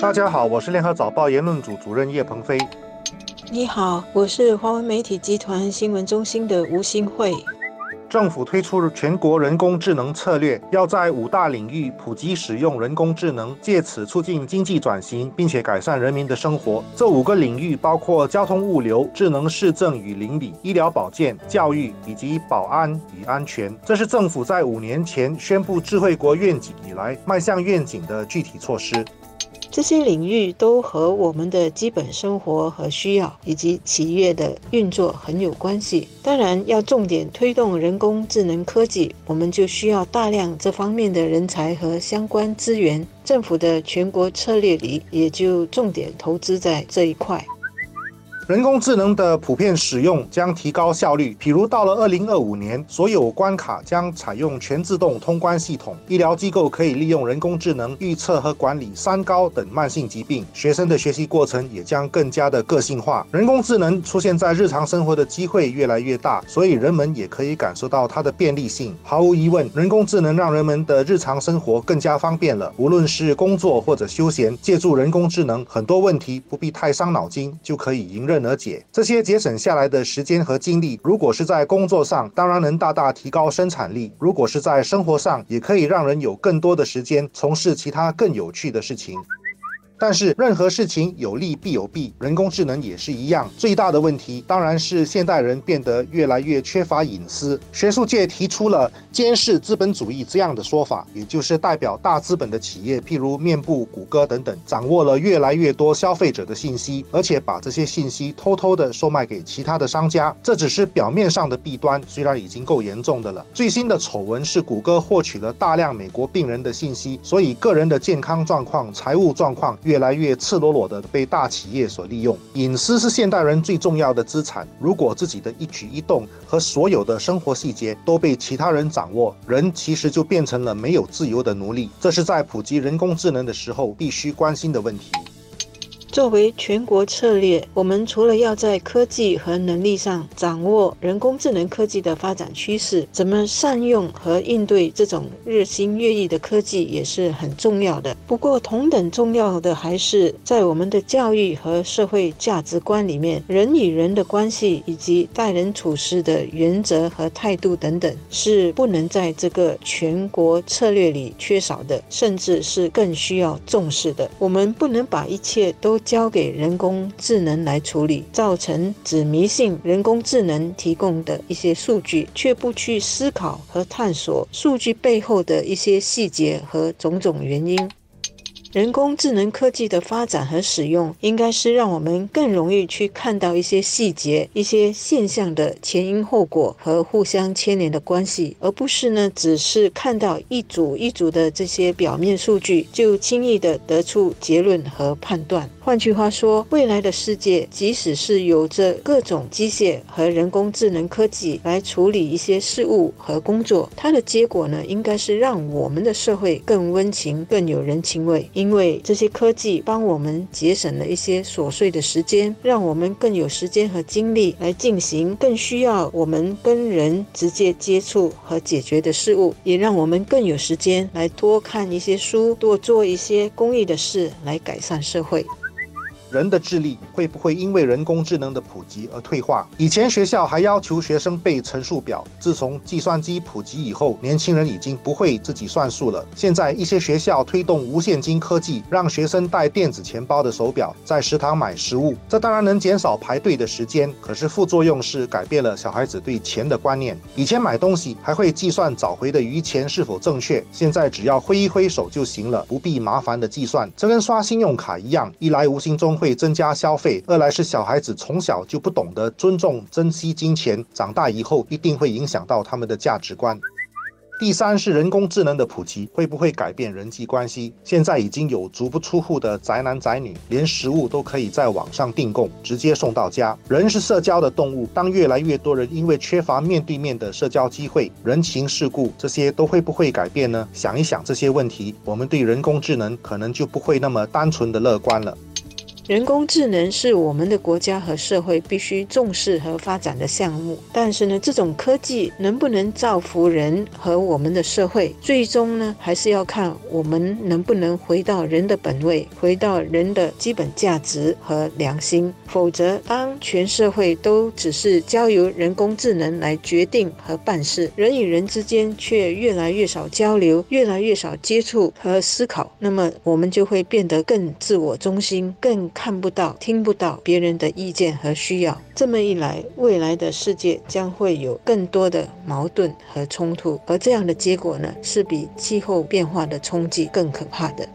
大家好，我是联合早报言论组主任叶鹏飞。你好，我是华文媒体集团新闻中心的吴新慧。政府推出全国人工智能策略，要在五大领域普及使用人工智能，借此促进经济转型，并且改善人民的生活。这五个领域包括交通物流、智能市政与邻里、医疗保健、教育以及保安与安全。这是政府在五年前宣布智慧国愿景以来迈向愿景的具体措施。这些领域都和我们的基本生活和需要以及企业的运作很有关系。当然，要重点推动人工智能科技，我们就需要大量这方面的人才和相关资源。政府的全国策略里也就重点投资在这一块。人工智能的普遍使用将提高效率。比如到了二零二五年，所有关卡将采用全自动通关系统，医疗机构可以利用人工智能预测和管理三高等慢性疾病，学生的学习过程也将更加的个性化。人工智能出现在日常生活的机会越来越大，所以人们也可以感受到它的便利性。毫无疑问，人工智能让人们的日常生活更加方便了。无论是工作或者休闲，借助人工智能，很多问题不必太伤脑筋就可以迎刃。而解这些节省下来的时间和精力，如果是在工作上，当然能大大提高生产力；如果是在生活上，也可以让人有更多的时间从事其他更有趣的事情。但是任何事情有利必有弊，人工智能也是一样。最大的问题当然是现代人变得越来越缺乏隐私。学术界提出了“监视资本主义”这样的说法，也就是代表大资本的企业，譬如面部、谷歌等等，掌握了越来越多消费者的信息，而且把这些信息偷偷的售卖给其他的商家。这只是表面上的弊端，虽然已经够严重的了。最新的丑闻是谷歌获取了大量美国病人的信息，所以个人的健康状况、财务状况。越来越赤裸裸的被大企业所利用，隐私是现代人最重要的资产。如果自己的一举一动和所有的生活细节都被其他人掌握，人其实就变成了没有自由的奴隶。这是在普及人工智能的时候必须关心的问题。作为全国策略，我们除了要在科技和能力上掌握人工智能科技的发展趋势，怎么善用和应对这种日新月异的科技也是很重要的。不过，同等重要的还是在我们的教育和社会价值观里面，人与人的关系以及待人处事的原则和态度等等，是不能在这个全国策略里缺少的，甚至是更需要重视的。我们不能把一切都交给人工智能来处理，造成只迷信人工智能提供的一些数据，却不去思考和探索数据背后的一些细节和种种原因。人工智能科技的发展和使用，应该是让我们更容易去看到一些细节、一些现象的前因后果和互相牵连的关系，而不是呢，只是看到一组一组的这些表面数据，就轻易的得出结论和判断。换句话说，未来的世界，即使是有着各种机械和人工智能科技来处理一些事物和工作，它的结果呢，应该是让我们的社会更温情、更有人情味。因为这些科技帮我们节省了一些琐碎的时间，让我们更有时间和精力来进行更需要我们跟人直接接触和解决的事物，也让我们更有时间来多看一些书，多做一些公益的事，来改善社会。人的智力会不会因为人工智能的普及而退化？以前学校还要求学生背乘数表，自从计算机普及以后，年轻人已经不会自己算数了。现在一些学校推动无现金科技，让学生带电子钱包的手表在食堂买食物，这当然能减少排队的时间。可是副作用是改变了小孩子对钱的观念。以前买东西还会计算找回的余钱是否正确，现在只要挥一挥手就行了，不必麻烦的计算。这跟刷信用卡一样，一来无形中。会增加消费，二来是小孩子从小就不懂得尊重、珍惜金钱，长大以后一定会影响到他们的价值观。第三是人工智能的普及会不会改变人际关系？现在已经有足不出户的宅男宅女，连食物都可以在网上订购，直接送到家。人是社交的动物，当越来越多人因为缺乏面对面的社交机会，人情世故这些都会不会改变呢？想一想这些问题，我们对人工智能可能就不会那么单纯的乐观了。人工智能是我们的国家和社会必须重视和发展的项目。但是呢，这种科技能不能造福人和我们的社会，最终呢，还是要看我们能不能回到人的本位，回到人的基本价值和良心。否则，当全社会都只是交由人工智能来决定和办事，人与人之间却越来越少交流，越来越少接触和思考，那么我们就会变得更自我中心，更看不到、听不到别人的意见和需要。这么一来，未来的世界将会有更多的矛盾和冲突，而这样的结果呢，是比气候变化的冲击更可怕的。